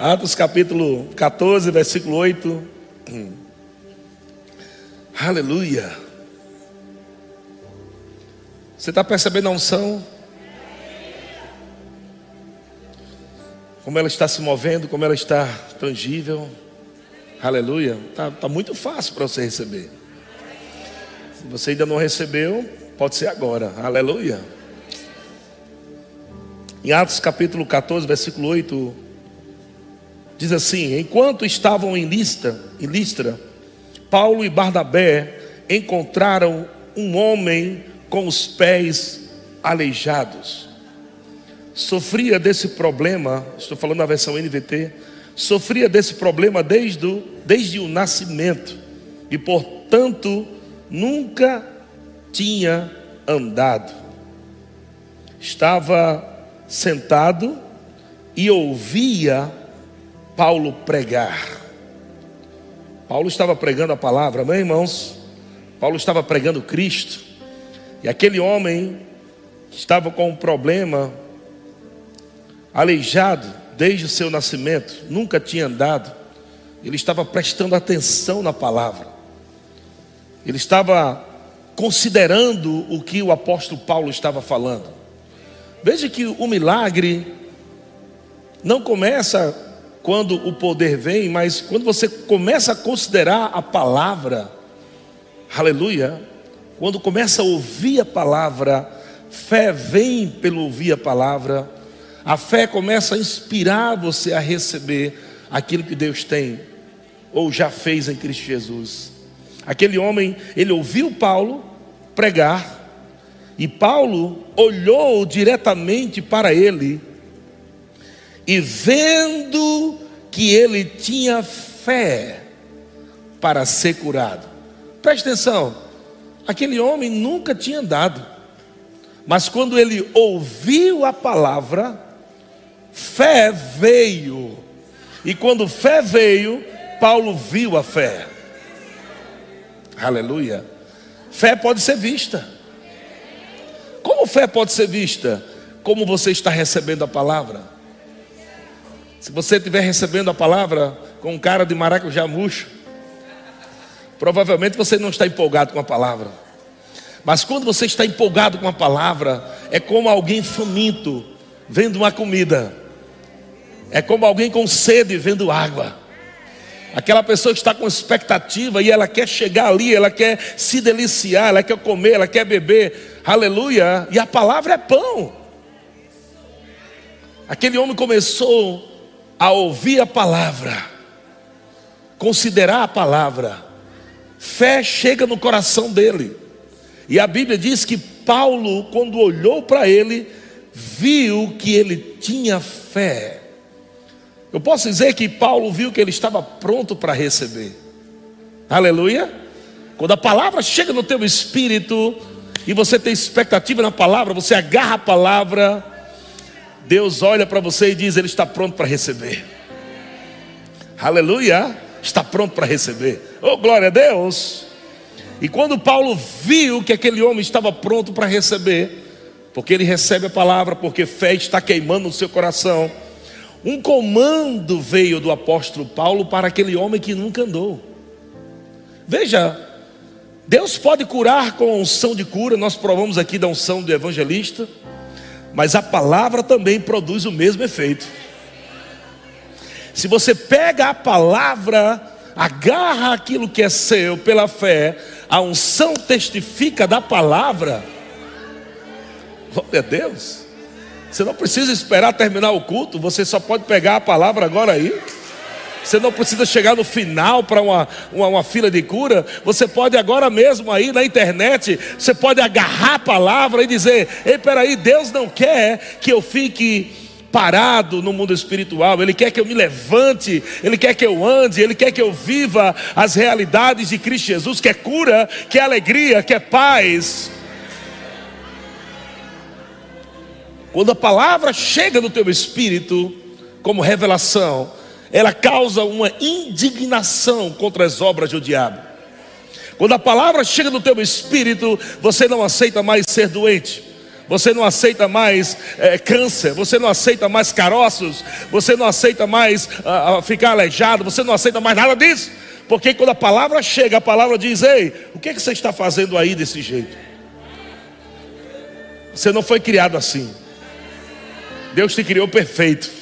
Atos capítulo 14, versículo 8. Aleluia. Você está percebendo a unção? Como ela está se movendo, como ela está tangível. Aleluia. Está tá muito fácil para você receber. Se você ainda não recebeu, pode ser agora. Aleluia. Em Atos capítulo 14, versículo 8, diz assim: Enquanto estavam em Listra, em Listra, Paulo e Barnabé encontraram um homem com os pés aleijados. Sofria desse problema, estou falando na versão NVT, sofria desse problema desde o, desde o nascimento e, portanto, nunca tinha andado. Estava sentado e ouvia Paulo pregar. Paulo estava pregando a palavra, amém, irmãos? Paulo estava pregando Cristo. E aquele homem estava com um problema, aleijado desde o seu nascimento, nunca tinha andado. Ele estava prestando atenção na palavra. Ele estava considerando o que o apóstolo Paulo estava falando. Veja que o milagre não começa quando o poder vem, mas quando você começa a considerar a palavra, aleluia, quando começa a ouvir a palavra, fé vem pelo ouvir a palavra, a fé começa a inspirar você a receber aquilo que Deus tem ou já fez em Cristo Jesus. Aquele homem, ele ouviu Paulo pregar, e Paulo olhou diretamente para ele e vendo que ele tinha fé para ser curado. Preste atenção, aquele homem nunca tinha andado, mas quando ele ouviu a palavra, fé veio, e quando fé veio, Paulo viu a fé. Aleluia. Fé pode ser vista. Como fé pode ser vista? Como você está recebendo a palavra. Se você estiver recebendo a palavra com um cara de maracujá murcho, provavelmente você não está empolgado com a palavra. Mas quando você está empolgado com a palavra, é como alguém faminto vendo uma comida. É como alguém com sede vendo água. Aquela pessoa que está com expectativa e ela quer chegar ali, ela quer se deliciar, ela quer comer, ela quer beber, aleluia, e a palavra é pão. Aquele homem começou a ouvir a palavra, considerar a palavra, fé chega no coração dele, e a Bíblia diz que Paulo, quando olhou para ele, viu que ele tinha fé. Eu posso dizer que Paulo viu que ele estava pronto para receber. Aleluia. Quando a palavra chega no teu espírito e você tem expectativa na palavra, você agarra a palavra, Deus olha para você e diz: Ele está pronto para receber. Aleluia. Está pronto para receber. Oh, glória a Deus. E quando Paulo viu que aquele homem estava pronto para receber, porque ele recebe a palavra, porque fé está queimando no seu coração um comando veio do apóstolo Paulo para aquele homem que nunca andou. Veja, Deus pode curar com a unção de cura, nós provamos aqui da unção do evangelista, mas a palavra também produz o mesmo efeito. Se você pega a palavra, agarra aquilo que é seu pela fé, a unção testifica da palavra. Glória a Deus. Você não precisa esperar terminar o culto, você só pode pegar a palavra agora aí. Você não precisa chegar no final para uma, uma, uma, fila de cura. Você pode agora mesmo aí na internet, você pode agarrar a palavra e dizer: Ei, peraí, Deus não quer que eu fique parado no mundo espiritual. Ele quer que eu me levante, Ele quer que eu ande, Ele quer que eu viva as realidades de Cristo Jesus, que é cura, que é alegria, que é paz. Quando a palavra chega no teu espírito, como revelação, ela causa uma indignação contra as obras do diabo. Quando a palavra chega no teu espírito, você não aceita mais ser doente, você não aceita mais é, câncer, você não aceita mais caroços, você não aceita mais uh, ficar aleijado, você não aceita mais nada disso, porque quando a palavra chega, a palavra diz: Ei, o que, é que você está fazendo aí desse jeito? Você não foi criado assim, Deus te criou perfeito.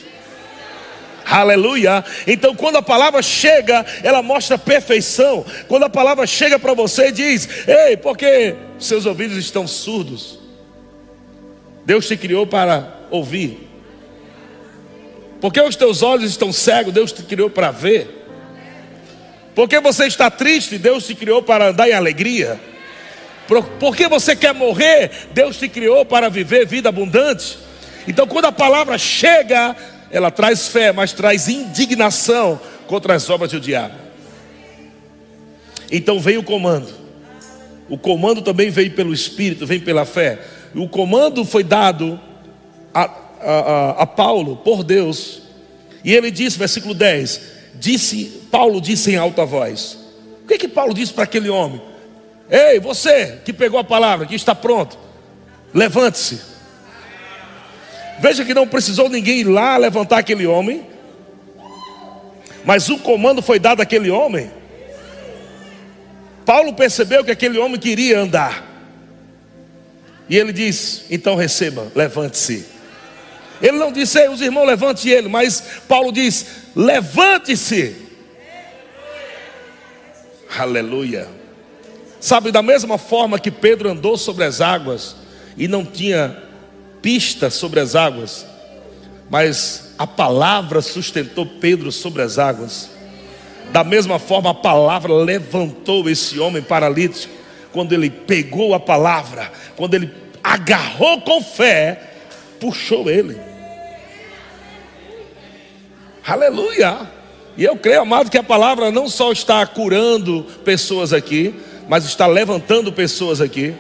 Aleluia. Então, quando a palavra chega, ela mostra perfeição. Quando a palavra chega para você, diz: Ei, porque seus ouvidos estão surdos. Deus te criou para ouvir. Porque os teus olhos estão cegos, Deus te criou para ver. Porque você está triste, Deus te criou para andar em alegria. Porque você quer morrer, Deus te criou para viver vida abundante. Então, quando a palavra chega, ela traz fé, mas traz indignação contra as obras do diabo. Então vem o comando. O comando também veio pelo Espírito, vem pela fé. O comando foi dado a, a, a, a Paulo por Deus. E ele disse, versículo 10: disse, Paulo disse em alta voz. O que, que Paulo disse para aquele homem? Ei, você que pegou a palavra, que está pronto, levante-se. Veja que não precisou ninguém ir lá levantar aquele homem, mas o comando foi dado àquele homem. Paulo percebeu que aquele homem queria andar. E ele diz: então receba, levante-se. Ele não disse, os irmãos, levante ele, mas Paulo diz: levante-se. Aleluia. Sabe, da mesma forma que Pedro andou sobre as águas e não tinha pista sobre as águas, mas a palavra sustentou Pedro sobre as águas. Da mesma forma, a palavra levantou esse homem paralítico quando ele pegou a palavra, quando ele agarrou com fé, puxou ele. Aleluia! E eu creio, amado, que a palavra não só está curando pessoas aqui, mas está levantando pessoas aqui.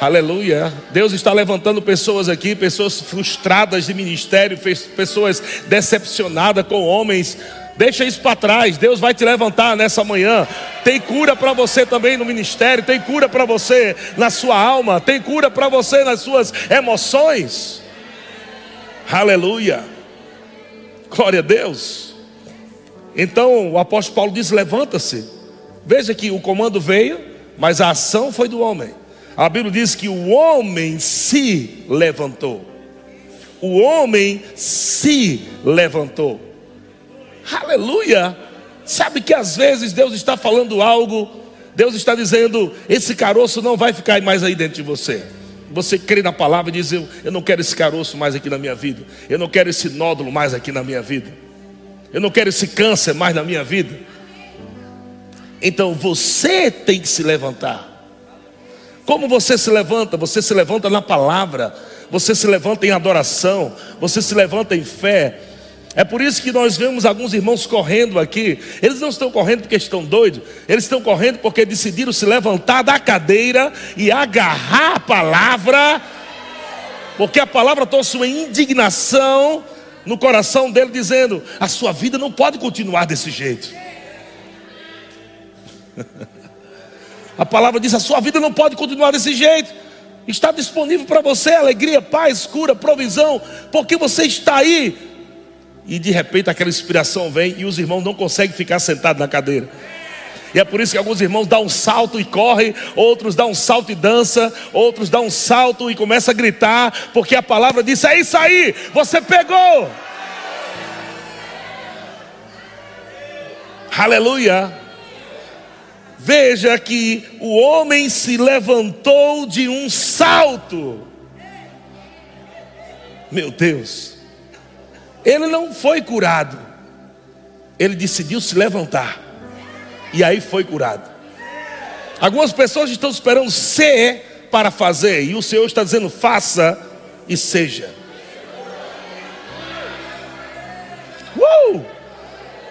Aleluia. Deus está levantando pessoas aqui, pessoas frustradas de ministério, pessoas decepcionadas com homens Deixa isso para trás. Deus vai te levantar nessa manhã. Tem cura para você também no ministério, tem cura para você na sua alma, tem cura para você nas suas emoções. Aleluia. Glória a Deus. Então o apóstolo Paulo diz: levanta-se. Veja que o comando veio, mas a ação foi do homem. A Bíblia diz que o homem se levantou. O homem se levantou. Aleluia! Sabe que às vezes Deus está falando algo, Deus está dizendo: esse caroço não vai ficar mais aí dentro de você. Você crê na palavra e diz: eu, eu não quero esse caroço mais aqui na minha vida, eu não quero esse nódulo mais aqui na minha vida, eu não quero esse câncer mais na minha vida. Então você tem que se levantar. Como você se levanta? Você se levanta na palavra, você se levanta em adoração, você se levanta em fé, é por isso que nós vemos alguns irmãos correndo aqui. Eles não estão correndo porque estão doidos, eles estão correndo porque decidiram se levantar da cadeira e agarrar a palavra, porque a palavra trouxe uma indignação no coração dele, dizendo: a sua vida não pode continuar desse jeito. a palavra diz: a sua vida não pode continuar desse jeito. Está disponível para você alegria, paz, cura, provisão, porque você está aí e de repente aquela inspiração vem e os irmãos não conseguem ficar sentados na cadeira. E é por isso que alguns irmãos dão um salto e correm, outros dão um salto e dança, outros dão um salto e começam a gritar, porque a palavra diz: é isso aí, você pegou. Aleluia. Veja que o homem se levantou de um salto. Meu Deus. Ele não foi curado. Ele decidiu se levantar. E aí foi curado. Algumas pessoas estão esperando ser para fazer. E o Senhor está dizendo: faça e seja. Uh!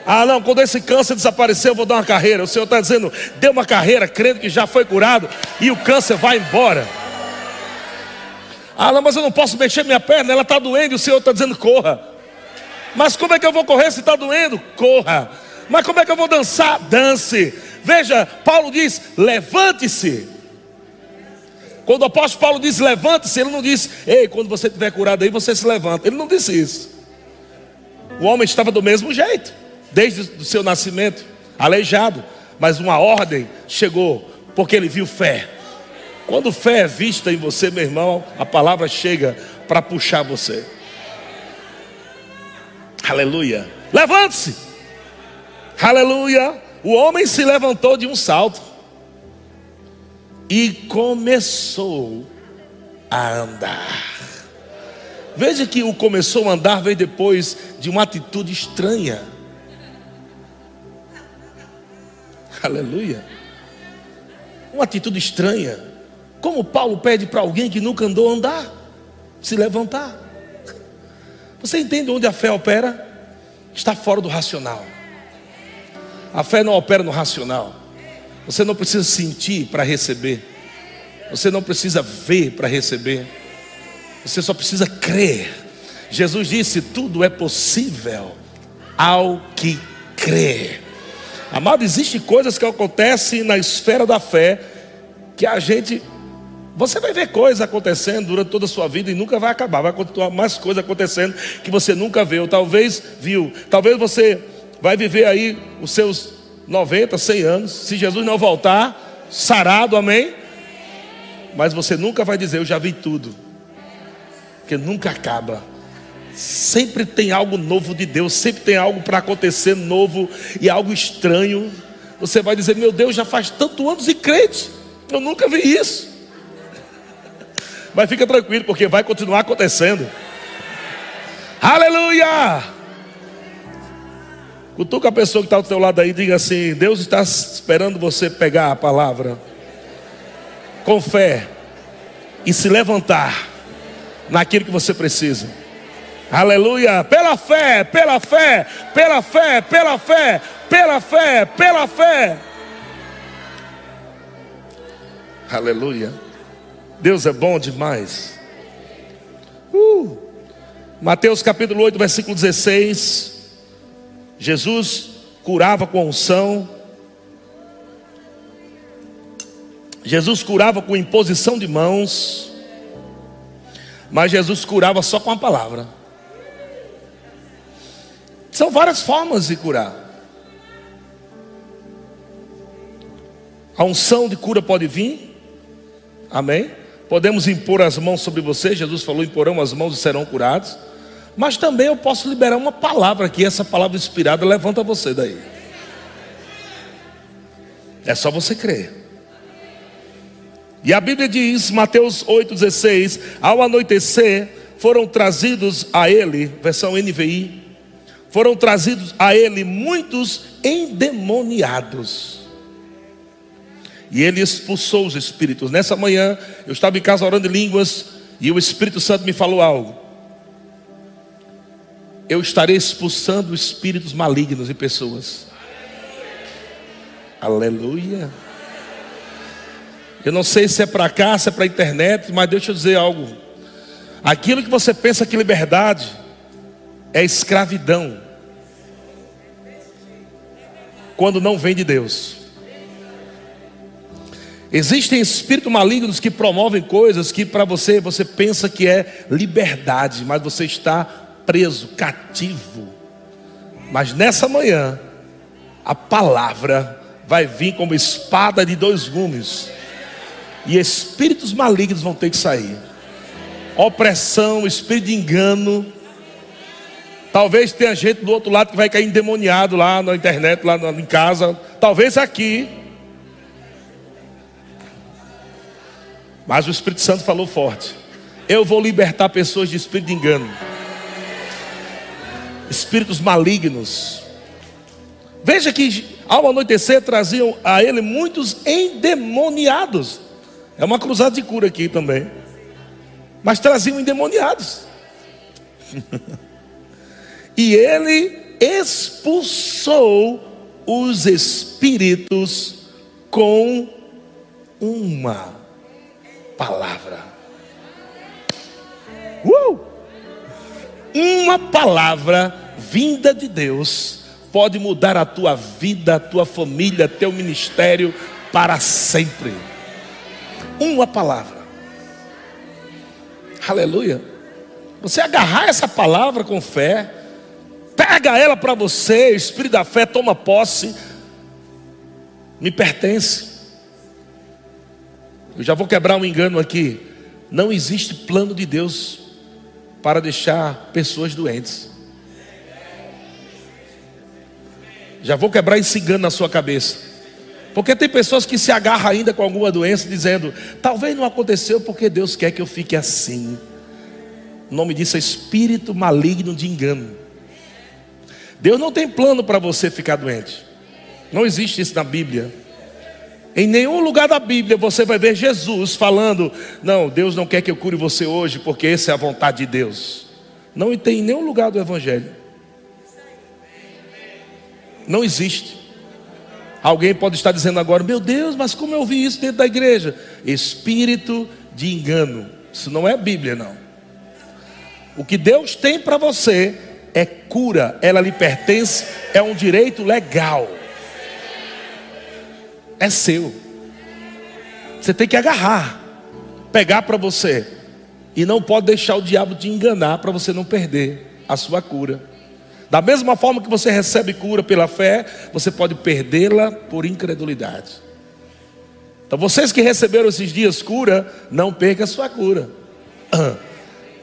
Ah, não, quando esse câncer desaparecer, eu vou dar uma carreira. O Senhor está dizendo: dê uma carreira, crendo que já foi curado, e o câncer vai embora. Ah, não, mas eu não posso mexer minha perna, ela está doendo, e o Senhor está dizendo: corra. Mas como é que eu vou correr se está doendo? Corra. Mas como é que eu vou dançar? Dance. Veja, Paulo diz: levante-se. Quando o apóstolo Paulo diz levante-se, ele não disse, ei, quando você estiver curado aí, você se levanta. Ele não disse isso. O homem estava do mesmo jeito, desde o seu nascimento, aleijado. Mas uma ordem chegou, porque ele viu fé. Quando fé é vista em você, meu irmão, a palavra chega para puxar você. Aleluia. Levante-se. Aleluia. O homem se levantou de um salto e começou a andar. Veja que o começou a andar veio depois de uma atitude estranha. Aleluia. Uma atitude estranha. Como Paulo pede para alguém que nunca andou andar, se levantar. Você entende onde a fé opera? Está fora do racional. A fé não opera no racional. Você não precisa sentir para receber. Você não precisa ver para receber. Você só precisa crer. Jesus disse: tudo é possível ao que crê. Amado, existem coisas que acontecem na esfera da fé que a gente. Você vai ver coisas acontecendo durante toda a sua vida e nunca vai acabar. Vai continuar mais coisas acontecendo que você nunca viu. Talvez viu. Talvez você vai viver aí os seus 90, 100 anos, se Jesus não voltar, sarado, amém? Mas você nunca vai dizer, eu já vi tudo, porque nunca acaba. Sempre tem algo novo de Deus, sempre tem algo para acontecer novo e algo estranho. Você vai dizer, meu Deus, já faz tanto anos e crente, eu nunca vi isso. Mas fica tranquilo, porque vai continuar acontecendo. Aleluia! Cutuca a pessoa que está do teu lado aí e diga assim: Deus está esperando você pegar a palavra com fé e se levantar naquilo que você precisa. Aleluia! Pela fé, pela fé, pela fé, pela fé, pela fé, pela fé. Aleluia! Deus é bom demais. Uh. Mateus capítulo 8, versículo 16. Jesus curava com unção. Jesus curava com imposição de mãos. Mas Jesus curava só com a palavra. São várias formas de curar. A unção de cura pode vir. Amém? Podemos impor as mãos sobre você. Jesus falou: imporão as mãos e serão curados. Mas também eu posso liberar uma palavra aqui, essa palavra inspirada levanta você daí. É só você crer. E a Bíblia diz, Mateus 8,16: Ao anoitecer, foram trazidos a ele, versão NVI, foram trazidos a ele muitos endemoniados. E ele expulsou os espíritos. Nessa manhã, eu estava em casa orando em línguas, e o Espírito Santo me falou algo eu estarei expulsando espíritos malignos em pessoas. Aleluia. Eu não sei se é para cá, se é para a internet, mas deixa eu dizer algo. Aquilo que você pensa que liberdade é escravidão. Quando não vem de Deus. Existem espíritos malignos que promovem coisas que para você você pensa que é liberdade, mas você está preso, cativo. Mas nessa manhã, a palavra vai vir como espada de dois gumes, e espíritos malignos vão ter que sair. Opressão, espírito de engano. Talvez tenha gente do outro lado que vai cair endemoniado lá na internet, lá em casa. Talvez aqui. Mas o Espírito Santo falou forte. Eu vou libertar pessoas de espírito de engano espíritos malignos. Veja que ao anoitecer traziam a ele muitos endemoniados. É uma cruzada de cura aqui também. Mas traziam endemoniados. e ele expulsou os espíritos com uma palavra. Uh! uma palavra vinda de Deus pode mudar a tua vida, a tua família, teu ministério para sempre. Uma palavra. Aleluia. Você agarrar essa palavra com fé, pega ela para você, espírito da fé toma posse, me pertence. Eu já vou quebrar um engano aqui. Não existe plano de Deus para deixar pessoas doentes. Já vou quebrar esse engano na sua cabeça. Porque tem pessoas que se agarram ainda com alguma doença, dizendo: talvez não aconteceu porque Deus quer que eu fique assim. O nome disso é espírito maligno de engano. Deus não tem plano para você ficar doente. Não existe isso na Bíblia. Em nenhum lugar da Bíblia você vai ver Jesus falando: Não, Deus não quer que eu cure você hoje, porque essa é a vontade de Deus. Não tem em nenhum lugar do Evangelho. Não existe. Alguém pode estar dizendo agora: Meu Deus, mas como eu ouvi isso dentro da igreja? Espírito de engano. Isso não é Bíblia, não. O que Deus tem para você é cura, ela lhe pertence, é um direito legal é seu. Você tem que agarrar, pegar para você. E não pode deixar o diabo te enganar para você não perder a sua cura. Da mesma forma que você recebe cura pela fé, você pode perdê-la por incredulidade. Então, vocês que receberam esses dias cura, não perca a sua cura.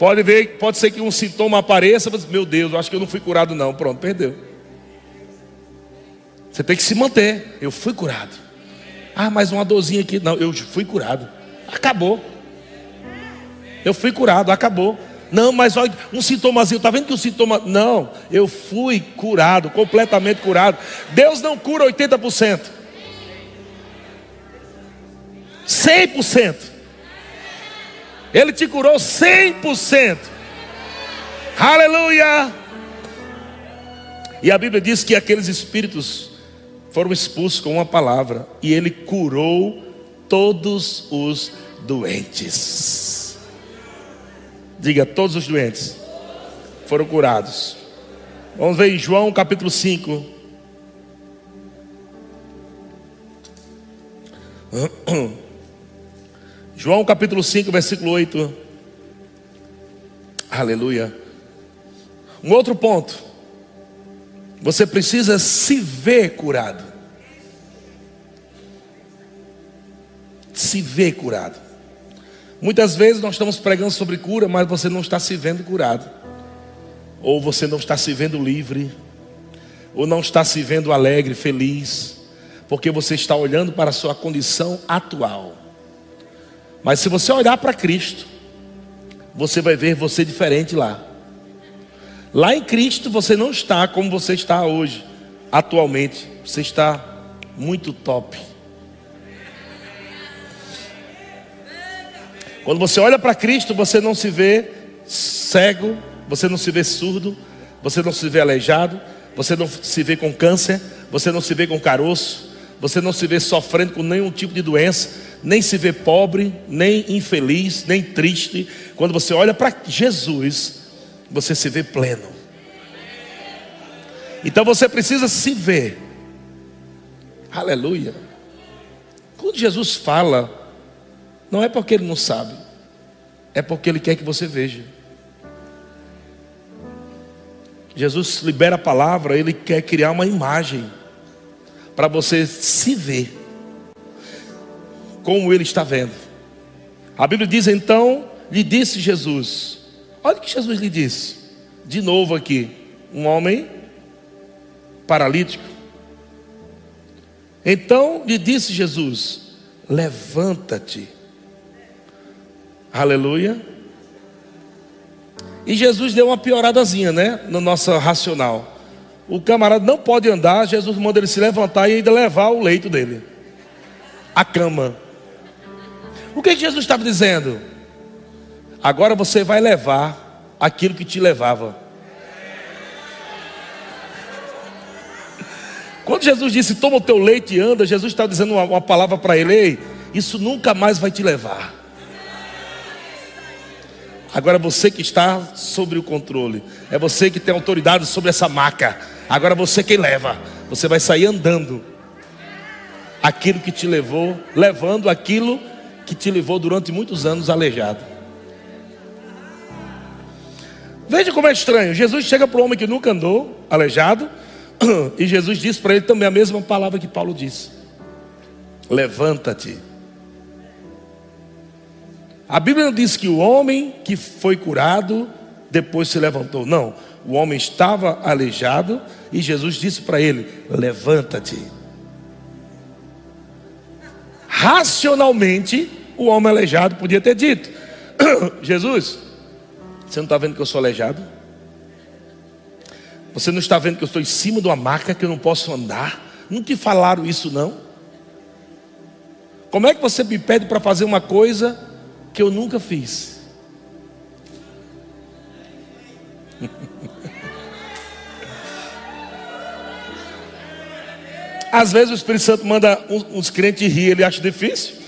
Pode ver, pode ser que um sintoma apareça, mas meu Deus, eu acho que eu não fui curado não. Pronto, perdeu. Você tem que se manter. Eu fui curado. Ah, mais uma dorzinha aqui. Não, eu fui curado. Acabou. Eu fui curado, acabou. Não, mas olha, um sintomazinho, está vendo que o sintoma. Não, eu fui curado, completamente curado. Deus não cura 80%. 100%. Ele te curou 100%. Aleluia! E a Bíblia diz que aqueles espíritos foram expulsos com uma palavra e ele curou todos os doentes. Diga, todos os doentes foram curados. Vamos ver em João capítulo 5. João capítulo 5, versículo 8. Aleluia. Um outro ponto. Você precisa se ver curado. Se ver curado. Muitas vezes nós estamos pregando sobre cura, mas você não está se vendo curado. Ou você não está se vendo livre. Ou não está se vendo alegre, feliz. Porque você está olhando para a sua condição atual. Mas se você olhar para Cristo, você vai ver você diferente lá. Lá em Cristo você não está como você está hoje, atualmente. Você está muito top. Quando você olha para Cristo, você não se vê cego, você não se vê surdo, você não se vê aleijado, você não se vê com câncer, você não se vê com caroço, você não se vê sofrendo com nenhum tipo de doença, nem se vê pobre, nem infeliz, nem triste. Quando você olha para Jesus, você se vê pleno. Então você precisa se ver. Aleluia. Quando Jesus fala, não é porque ele não sabe, é porque ele quer que você veja. Jesus libera a palavra, ele quer criar uma imagem para você se ver como ele está vendo. A Bíblia diz então, lhe disse Jesus, Olha o que Jesus lhe disse. De novo aqui, um homem paralítico. Então lhe disse Jesus: Levanta-te. Aleluia. E Jesus deu uma pioradazinha, né? No nosso racional. O camarada não pode andar, Jesus manda ele se levantar e ainda levar o leito dele. A cama. O que, Jesus estava dizendo? Agora você vai levar aquilo que te levava. Quando Jesus disse, toma o teu leite e anda, Jesus está dizendo uma, uma palavra para ele: Ei, isso nunca mais vai te levar. Agora você que está sobre o controle, é você que tem autoridade sobre essa maca. Agora você quem leva, você vai sair andando. Aquilo que te levou, levando aquilo que te levou durante muitos anos aleijado. Veja como é estranho. Jesus chega para o homem que nunca andou, aleijado, e Jesus diz para ele também a mesma palavra que Paulo disse: Levanta-te. A Bíblia não diz que o homem que foi curado depois se levantou. Não. O homem estava aleijado e Jesus disse para ele: Levanta-te. Racionalmente, o homem aleijado podia ter dito: Jesus, você não está vendo que eu sou aleijado? Você não está vendo que eu estou em cima de uma maca que eu não posso andar? Não te falaram isso, não? Como é que você me pede para fazer uma coisa que eu nunca fiz? Às vezes o Espírito Santo manda uns crentes rir, ele acha difícil.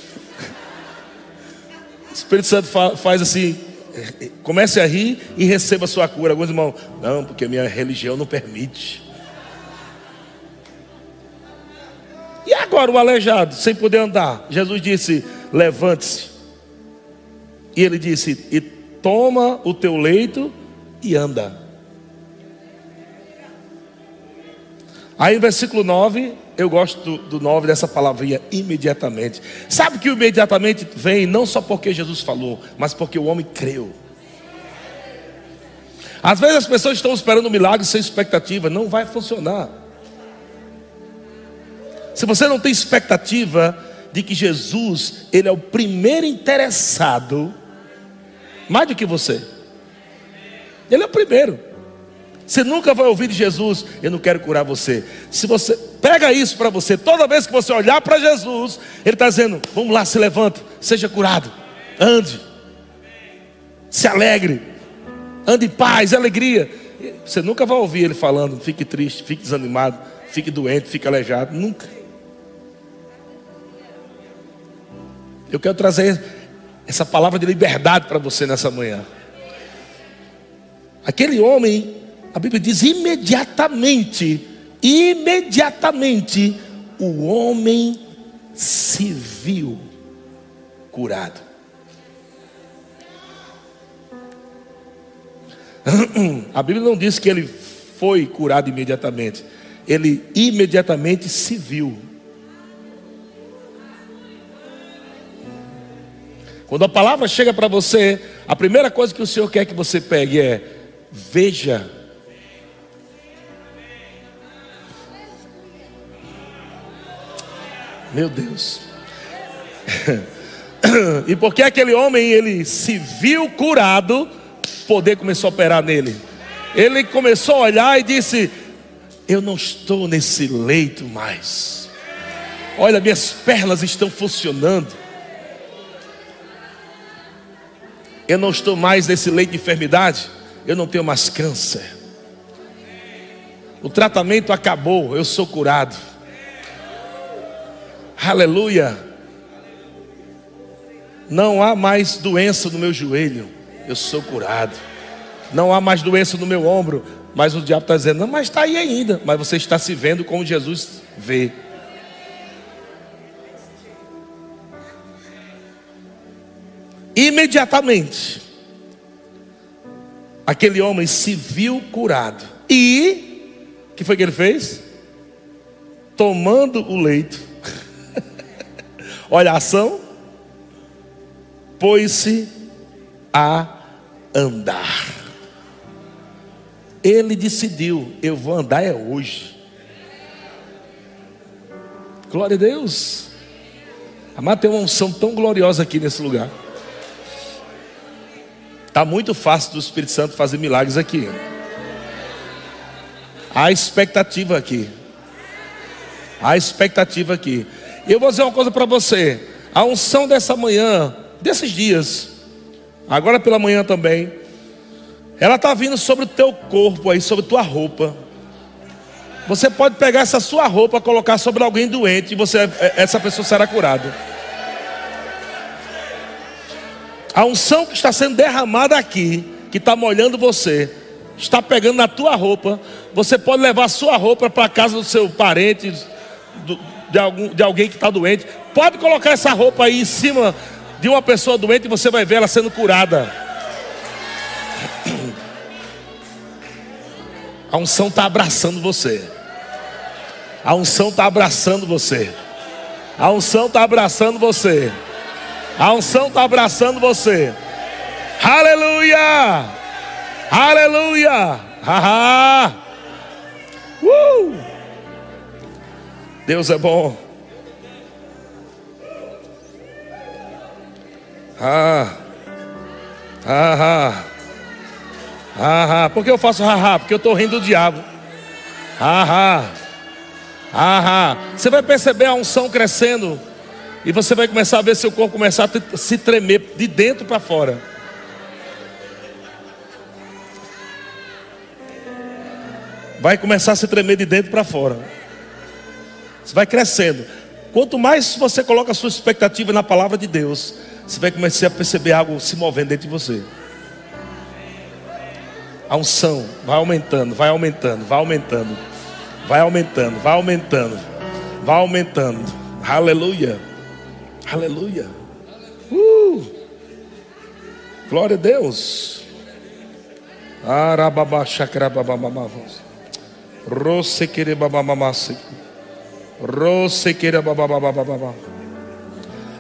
O Espírito Santo faz assim, comece a rir e receba a sua cura. Alguns irmãos, não, porque minha religião não permite. E agora o aleijado, sem poder andar? Jesus disse: levante-se. E ele disse: e toma o teu leito e anda. Aí, versículo 9, eu gosto do, do 9 dessa palavrinha, imediatamente. Sabe que imediatamente vem não só porque Jesus falou, mas porque o homem creu. Às vezes as pessoas estão esperando um milagre sem expectativa, não vai funcionar. Se você não tem expectativa de que Jesus, ele é o primeiro interessado, mais do que você. Ele é o primeiro. Você nunca vai ouvir de Jesus, eu não quero curar você. Se você pega isso para você, toda vez que você olhar para Jesus, Ele está dizendo: Vamos lá, se levanta, seja curado, ande, se alegre, ande em paz, alegria. Você nunca vai ouvir Ele falando: Fique triste, fique desanimado, fique doente, fique aleijado. Nunca. Eu quero trazer essa palavra de liberdade para você nessa manhã. Aquele homem a Bíblia diz imediatamente, imediatamente, o homem se viu curado. A Bíblia não diz que ele foi curado imediatamente, ele imediatamente se viu. Quando a palavra chega para você, a primeira coisa que o Senhor quer que você pegue é: veja Meu Deus. e porque aquele homem ele se viu curado, poder começou a operar nele. Ele começou a olhar e disse: Eu não estou nesse leito mais. Olha, minhas pernas estão funcionando. Eu não estou mais nesse leito de enfermidade. Eu não tenho mais câncer. O tratamento acabou. Eu sou curado. Aleluia. Não há mais doença no meu joelho, eu sou curado. Não há mais doença no meu ombro, mas o diabo está dizendo, não, mas está aí ainda. Mas você está se vendo como Jesus vê. Imediatamente, aquele homem se viu curado. E, o que foi que ele fez? Tomando o leito, Olha a ação. Pôs-se a andar. Ele decidiu: eu vou andar é hoje. Glória a Deus. Amado, tem uma unção tão gloriosa aqui nesse lugar. Está muito fácil do Espírito Santo fazer milagres aqui. Há expectativa aqui. Há expectativa aqui. Eu vou dizer uma coisa para você: a unção dessa manhã, desses dias, agora pela manhã também, ela está vindo sobre o teu corpo aí, sobre tua roupa. Você pode pegar essa sua roupa, colocar sobre alguém doente e você, é, essa pessoa será curada. A unção que está sendo derramada aqui, que está molhando você, está pegando na tua roupa. Você pode levar a sua roupa para a casa do seu parente, do, de, algum, de alguém que está doente. Pode colocar essa roupa aí em cima de uma pessoa doente e você vai ver ela sendo curada. A unção está abraçando você. A unção está abraçando você. A unção está abraçando você. A unção está abraçando você. Aleluia! Aleluia! Haha! Uh! Deus é bom. Ah! Ah! Ah! Por que eu faço haha? Porque eu estou rindo do diabo. Ah! Ah! Você vai perceber a unção crescendo. E você vai começar a ver seu corpo começar a se tremer de dentro para fora. Vai começar a se tremer de dentro para fora. Você vai crescendo. Quanto mais você coloca a sua expectativa na palavra de Deus, você vai começar a perceber algo se movendo dentro de você. A unção vai aumentando, vai aumentando, vai aumentando, vai aumentando, vai aumentando, vai aumentando. Aleluia. Aleluia. Uh! Glória a Deus.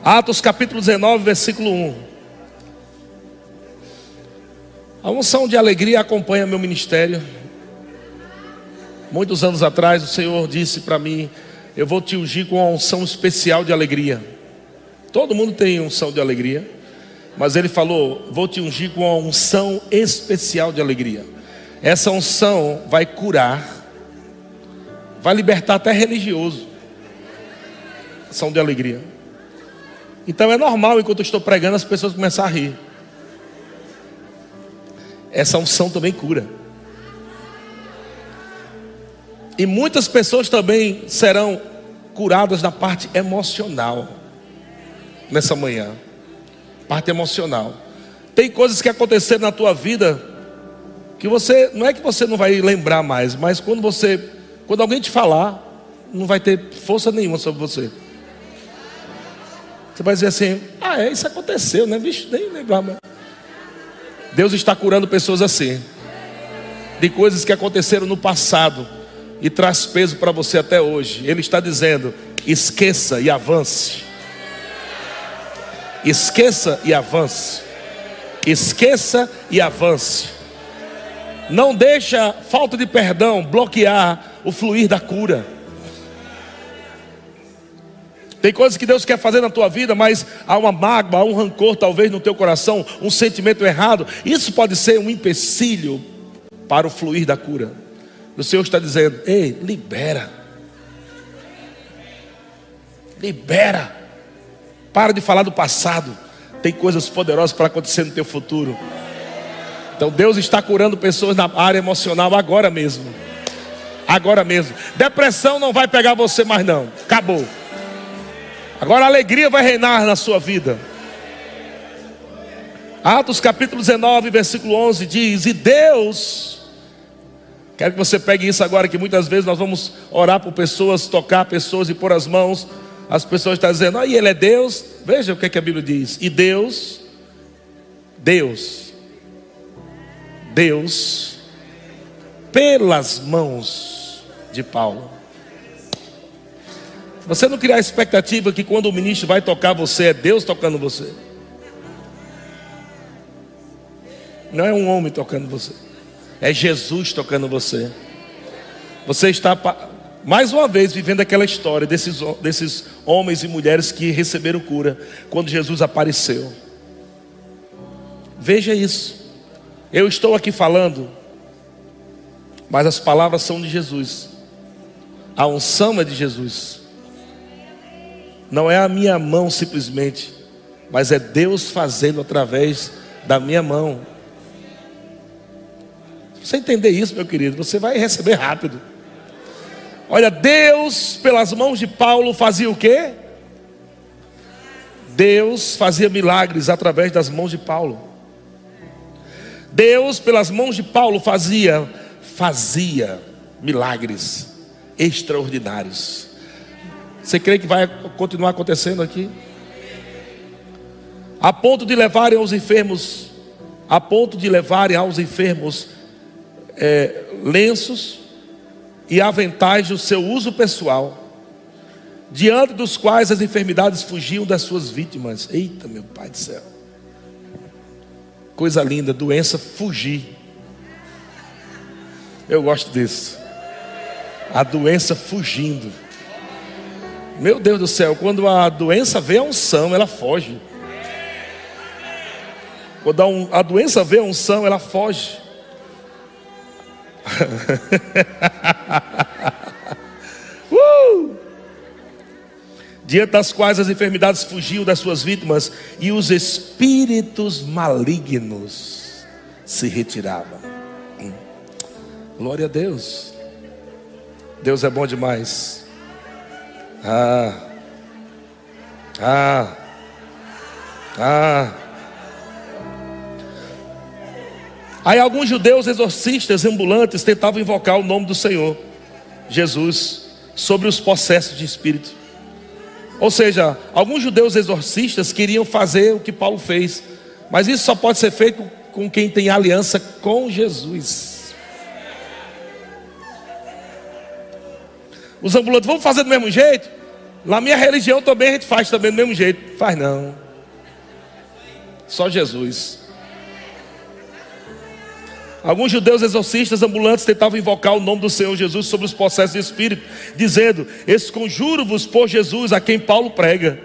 Atos capítulo 19, versículo 1. A unção de alegria acompanha meu ministério. Muitos anos atrás o Senhor disse para mim: Eu vou te ungir com uma unção especial de alegria. Todo mundo tem unção de alegria, mas Ele falou: Vou te ungir com uma unção especial de alegria. Essa unção vai curar, vai libertar até religioso. Unção de alegria. Então é normal, enquanto eu estou pregando, as pessoas começam a rir. Essa unção também cura. E muitas pessoas também serão curadas na parte emocional nessa manhã. Parte emocional. Tem coisas que aconteceram na tua vida que você não é que você não vai lembrar mais, mas quando você quando alguém te falar, não vai ter força nenhuma sobre você. Você vai dizer assim: ah, é, isso aconteceu, né? Vixe, nem lembrava. Deus está curando pessoas assim, de coisas que aconteceram no passado e traz peso para você até hoje. Ele está dizendo: esqueça e avance. Esqueça e avance. Esqueça e avance. Não deixa falta de perdão bloquear o fluir da cura. Tem coisas que Deus quer fazer na tua vida, mas há uma mágoa, há um rancor talvez no teu coração, um sentimento errado. Isso pode ser um empecilho para o fluir da cura. O Senhor está dizendo: ei, libera. Libera. Para de falar do passado. Tem coisas poderosas para acontecer no teu futuro. Então Deus está curando pessoas na área emocional agora mesmo. Agora mesmo. Depressão não vai pegar você mais não. Acabou. Agora a alegria vai reinar na sua vida. Atos capítulo 19, versículo 11 diz: E Deus, quero que você pegue isso agora, que muitas vezes nós vamos orar por pessoas, tocar pessoas e pôr as mãos. As pessoas estão dizendo, ah, e Ele é Deus. Veja o que, é que a Bíblia diz: E Deus, Deus, Deus, pelas mãos de Paulo. Você não criar a expectativa que quando o ministro vai tocar você, é Deus tocando você. Não é um homem tocando você. É Jesus tocando você. Você está, mais uma vez, vivendo aquela história desses, desses homens e mulheres que receberam cura quando Jesus apareceu. Veja isso. Eu estou aqui falando, mas as palavras são de Jesus. A unção é de Jesus. Não é a minha mão simplesmente, mas é Deus fazendo através da minha mão. Se você entender isso, meu querido, você vai receber rápido. Olha, Deus, pelas mãos de Paulo, fazia o quê? Deus fazia milagres através das mãos de Paulo. Deus, pelas mãos de Paulo, fazia, fazia milagres extraordinários. Você crê que vai continuar acontecendo aqui? A ponto de levarem aos enfermos, a ponto de levarem aos enfermos é, lenços e aventais do seu uso pessoal, diante dos quais as enfermidades fugiam das suas vítimas. Eita, meu Pai do céu. Coisa linda, doença fugir. Eu gosto disso. A doença fugindo. Meu Deus do céu, quando a doença vê a unção, ela foge. Quando a, doença vê a unção, ela foge. uh! Diante das quais as enfermidades fugiam das suas vítimas e os espíritos malignos se retiravam. Hum. Glória a Deus. Deus é bom demais. Ah, ah, ah. Aí alguns judeus exorcistas ambulantes tentavam invocar o nome do Senhor, Jesus, sobre os possessos de espírito. Ou seja, alguns judeus exorcistas queriam fazer o que Paulo fez, mas isso só pode ser feito com quem tem aliança com Jesus. Os ambulantes, vamos fazer do mesmo jeito? Na minha religião também a gente faz também do mesmo jeito. Faz não. Só Jesus. Alguns judeus exorcistas ambulantes tentavam invocar o nome do Senhor Jesus sobre os processos de espírito, dizendo: Esconjuro-vos por Jesus, a quem Paulo prega.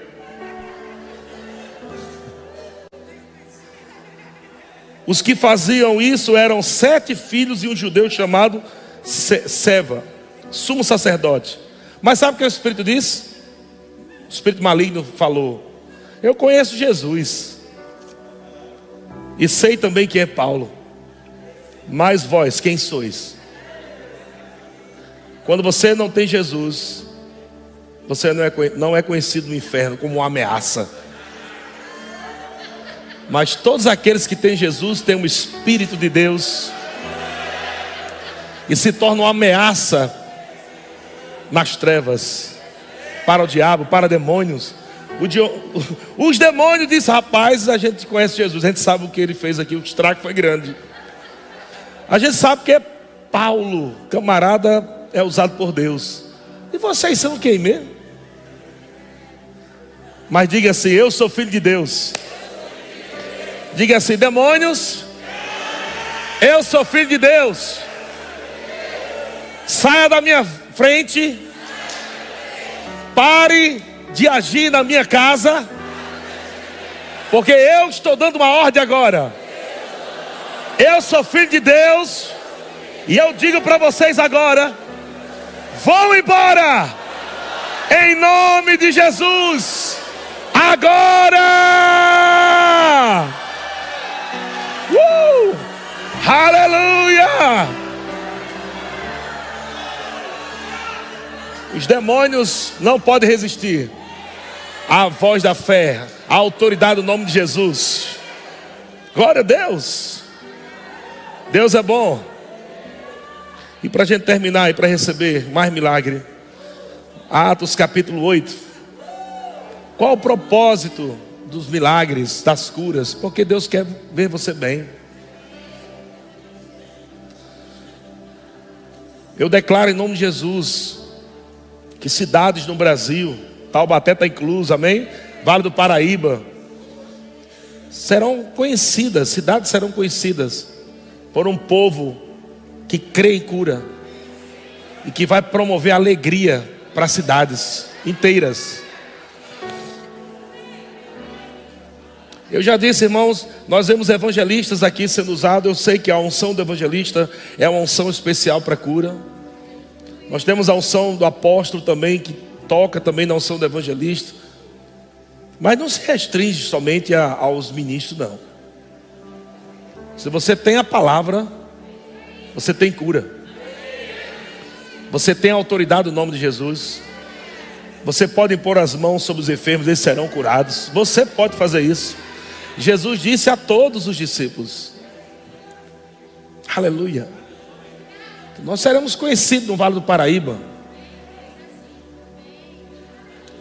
Os que faziam isso eram sete filhos e um judeu chamado Seva, sumo sacerdote. Mas sabe o que o Espírito disse? O Espírito maligno falou: Eu conheço Jesus, e sei também quem é Paulo. Mas vós, quem sois? Quando você não tem Jesus, você não é, não é conhecido no inferno como uma ameaça. Mas todos aqueles que têm Jesus têm o Espírito de Deus e se tornam uma ameaça nas trevas para o diabo, para demônios. Os demônios dizem: rapaz, a gente conhece Jesus, a gente sabe o que ele fez aqui, o estrago foi grande. A gente sabe que é Paulo, camarada, é usado por Deus. E vocês são quem mesmo? Mas diga assim: Eu sou filho de Deus. Diga assim: demônios, eu sou filho de Deus. Saia da minha frente. Pare de agir na minha casa. Porque eu estou dando uma ordem agora. Eu sou filho de Deus. E eu digo para vocês agora: vão embora. Em nome de Jesus. Agora. Uh! Aleluia! Os demônios não podem resistir à voz da fé, à autoridade do nome de Jesus. Glória a Deus. Deus é bom. E para a gente terminar e para receber mais milagre, Atos capítulo 8. Qual o propósito dos milagres, das curas? Porque Deus quer ver você bem. Eu declaro em nome de Jesus que cidades no Brasil, Taubaté está incluso, amém? Vale do Paraíba, serão conhecidas, cidades serão conhecidas por um povo que crê em cura e que vai promover alegria para cidades inteiras. Eu já disse, irmãos, nós vemos evangelistas aqui sendo usados. Eu sei que a unção do evangelista é uma unção especial para cura. Nós temos a unção do apóstolo também, que toca também na unção do evangelista. Mas não se restringe somente a, aos ministros, não. Se você tem a palavra, você tem cura. Você tem autoridade no nome de Jesus. Você pode pôr as mãos sobre os enfermos, eles serão curados. Você pode fazer isso. Jesus disse a todos os discípulos: Aleluia. Nós seremos conhecidos no Vale do Paraíba.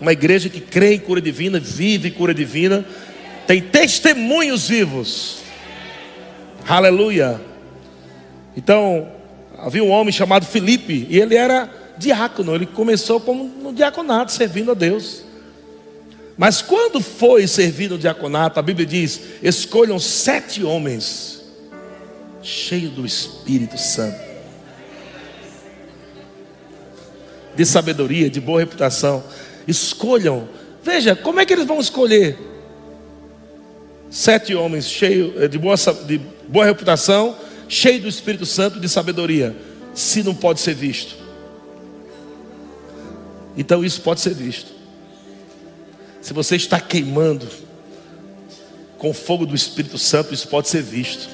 Uma igreja que crê em cura divina, vive cura divina, tem testemunhos vivos Aleluia. Então, havia um homem chamado Filipe, e ele era diácono, ele começou como no diaconato, servindo a Deus. Mas quando foi servir no diaconato, a Bíblia diz: escolham sete homens, cheios do Espírito Santo, de sabedoria, de boa reputação. Escolham, veja, como é que eles vão escolher? Sete homens cheios eh, de boa, de boa reputação, cheios do Espírito Santo de sabedoria, se não pode ser visto. Então isso pode ser visto. Se você está queimando com o fogo do Espírito Santo, isso pode ser visto.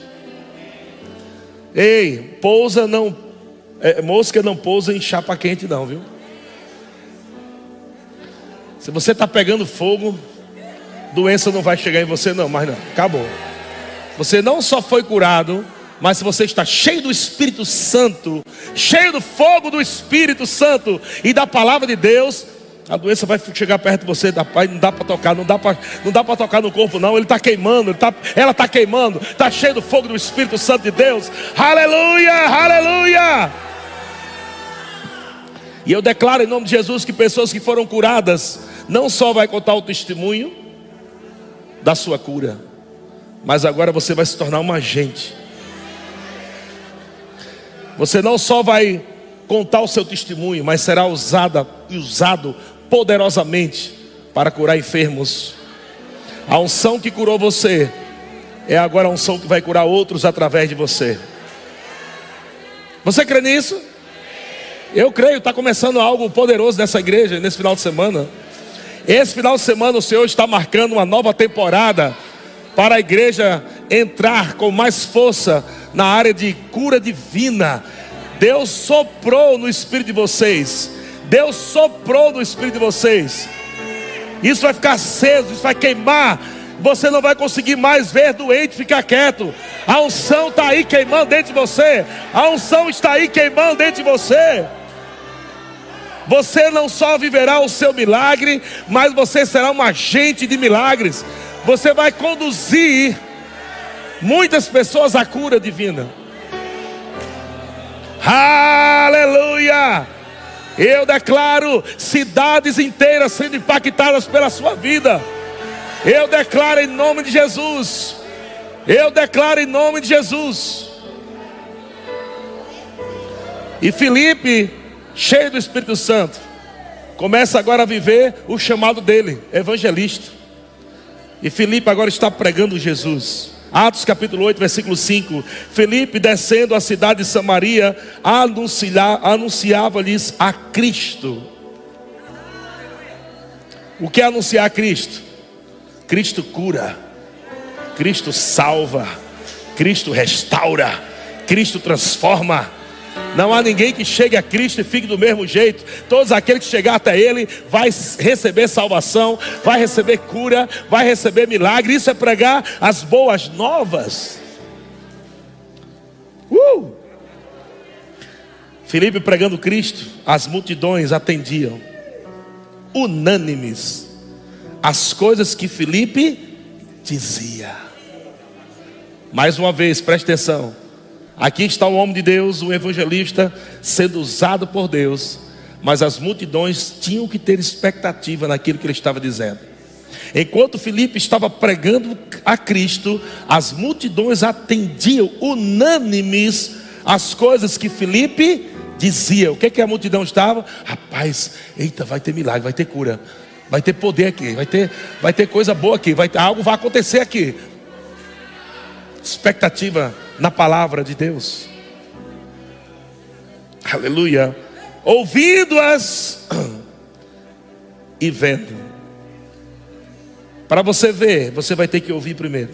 Ei, pousa não, é, mosca não pousa em chapa quente, não, viu? Se você está pegando fogo, doença não vai chegar em você, não, mas não, acabou. Você não só foi curado, mas se você está cheio do Espírito Santo, cheio do fogo do Espírito Santo e da palavra de Deus, a doença vai chegar perto de você, não dá para tocar, não dá para não dá para tocar no corpo não, ele está queimando, ele tá, ela está queimando, está cheio do fogo do Espírito Santo de Deus. Aleluia, aleluia. E eu declaro em nome de Jesus que pessoas que foram curadas não só vai contar o testemunho da sua cura, mas agora você vai se tornar um agente. Você não só vai contar o seu testemunho, mas será usada e usado poderosamente para curar enfermos. A unção que curou você é agora a unção que vai curar outros através de você. Você crê nisso? Eu creio, está começando algo poderoso nessa igreja nesse final de semana. Esse final de semana o Senhor está marcando uma nova temporada para a igreja entrar com mais força na área de cura divina. Deus soprou no espírito de vocês. Deus soprou no espírito de vocês. Isso vai ficar aceso, isso vai queimar. Você não vai conseguir mais ver doente ficar quieto. A unção está aí queimando dentro de você. A unção está aí queimando dentro de você. Você não só viverá o seu milagre, mas você será um agente de milagres. Você vai conduzir muitas pessoas à cura divina. Aleluia! Eu declaro cidades inteiras sendo impactadas pela sua vida. Eu declaro em nome de Jesus. Eu declaro em nome de Jesus. E Felipe cheio do Espírito Santo, começa agora a viver o chamado dele, evangelista. E Felipe agora está pregando Jesus. Atos capítulo 8, versículo 5. Felipe, descendo a cidade de Samaria, anunciava-lhes a Cristo. O que é anunciar a Cristo? Cristo cura, Cristo salva, Cristo restaura, Cristo transforma. Não há ninguém que chegue a Cristo e fique do mesmo jeito. Todos aqueles que chegar até Ele vai receber salvação, vai receber cura, vai receber milagre. Isso é pregar as boas novas. Uh! Filipe pregando Cristo, as multidões atendiam, unânimes, as coisas que Filipe dizia. Mais uma vez, preste atenção. Aqui está o homem de Deus, o evangelista, sendo usado por Deus, mas as multidões tinham que ter expectativa naquilo que ele estava dizendo. Enquanto Filipe estava pregando a Cristo, as multidões atendiam unânimes as coisas que Filipe dizia. O que, é que a multidão estava? Rapaz, eita, vai ter milagre, vai ter cura, vai ter poder aqui, vai ter, vai ter coisa boa aqui, vai ter, algo vai acontecer aqui. Expectativa na palavra de Deus. Aleluia. Ouvindo-as e vendo. Para você ver, você vai ter que ouvir primeiro.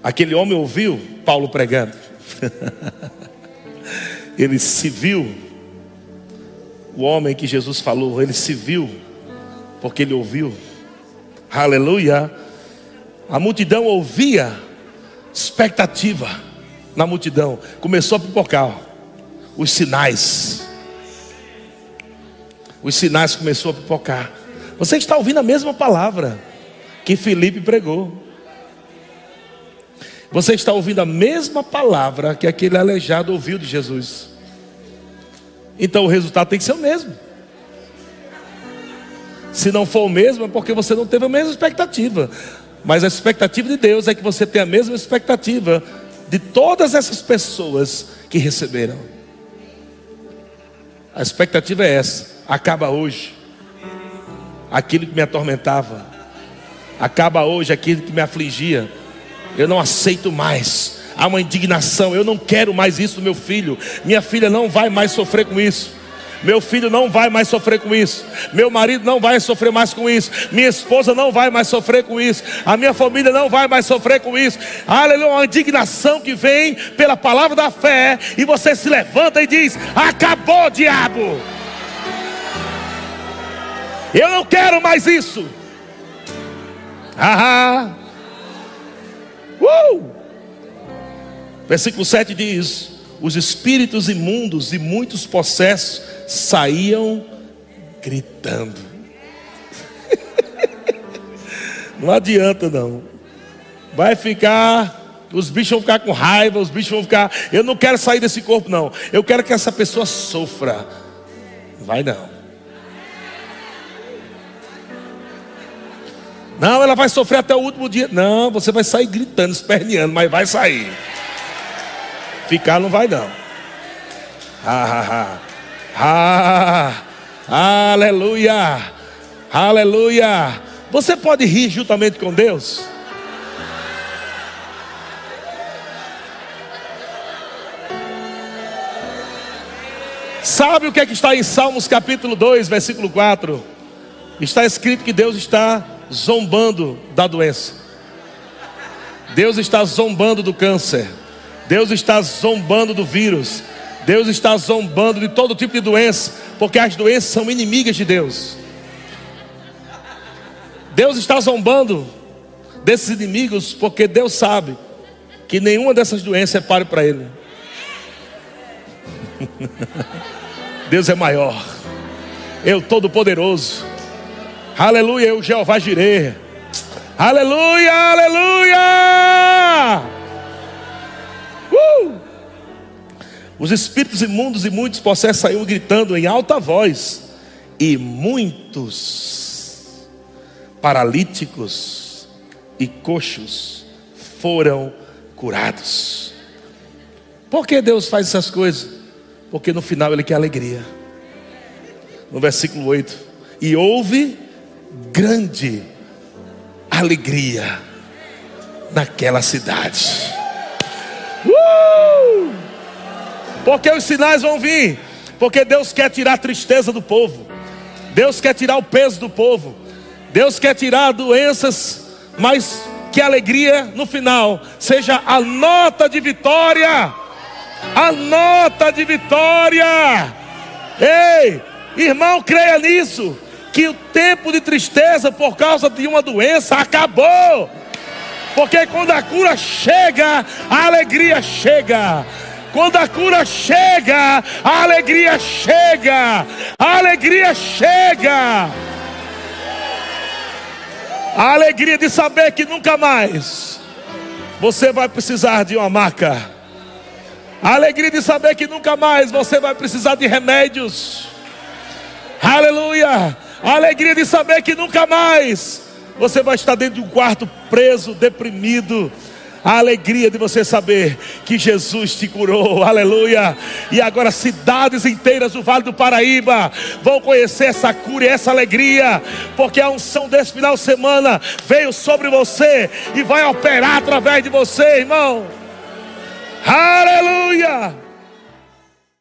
Aquele homem ouviu Paulo pregando. ele se viu. O homem que Jesus falou, ele se viu, porque ele ouviu. Aleluia. A multidão ouvia, expectativa na multidão. Começou a pipocar os sinais. Os sinais começou a pipocar. Você está ouvindo a mesma palavra que Felipe pregou. Você está ouvindo a mesma palavra que aquele aleijado ouviu de Jesus. Então o resultado tem que ser o mesmo. Se não for o mesmo, é porque você não teve a mesma expectativa. Mas a expectativa de Deus é que você tenha a mesma expectativa de todas essas pessoas que receberam. A expectativa é essa: acaba hoje aquilo que me atormentava, acaba hoje aquilo que me afligia. Eu não aceito mais. Há uma indignação. Eu não quero mais isso do meu filho. Minha filha não vai mais sofrer com isso. Meu filho não vai mais sofrer com isso. Meu marido não vai sofrer mais com isso. Minha esposa não vai mais sofrer com isso. A minha família não vai mais sofrer com isso. Aleluia, uma indignação que vem pela palavra da fé. E você se levanta e diz: Acabou, diabo. Eu não quero mais isso. Ah, uh! Versículo 7 diz: Os espíritos imundos e muitos possessos saíam gritando. não adianta não. Vai ficar, os bichos vão ficar com raiva, os bichos vão ficar. Eu não quero sair desse corpo, não. Eu quero que essa pessoa sofra. Vai não. Não, ela vai sofrer até o último dia. Não, você vai sair gritando, esperneando, mas vai sair. Ficar não vai não. Aleluia, aleluia. Você pode rir juntamente com Deus? Sabe o que é que está em Salmos capítulo 2, versículo 4? Está escrito que Deus está zombando da doença. Deus está zombando do câncer. Deus está zombando do vírus. Deus está zombando de todo tipo de doença, porque as doenças são inimigas de Deus. Deus está zombando desses inimigos, porque Deus sabe que nenhuma dessas doenças é páreo para Ele. Deus é maior, eu todo-poderoso, aleluia, eu Jeová Jireh, aleluia, aleluia. Uh! Os espíritos imundos e muitos possessos saíram gritando em alta voz, e muitos paralíticos e coxos foram curados. Por que Deus faz essas coisas? Porque no final Ele quer alegria. No versículo 8: E houve grande alegria naquela cidade. Porque os sinais vão vir. Porque Deus quer tirar a tristeza do povo. Deus quer tirar o peso do povo. Deus quer tirar doenças, mas que a alegria no final seja a nota de vitória. A nota de vitória. Ei, irmão, creia nisso. Que o tempo de tristeza por causa de uma doença acabou. Porque quando a cura chega, a alegria chega. Quando a cura chega, a alegria chega. A alegria chega. A alegria de saber que nunca mais você vai precisar de uma maca. A alegria de saber que nunca mais você vai precisar de remédios. Aleluia. A alegria de saber que nunca mais você vai estar dentro de um quarto preso, deprimido a alegria de você saber que Jesus te curou, aleluia. E agora cidades inteiras do Vale do Paraíba vão conhecer essa cura e essa alegria, porque a unção desse final de semana veio sobre você e vai operar através de você, irmão. Aleluia!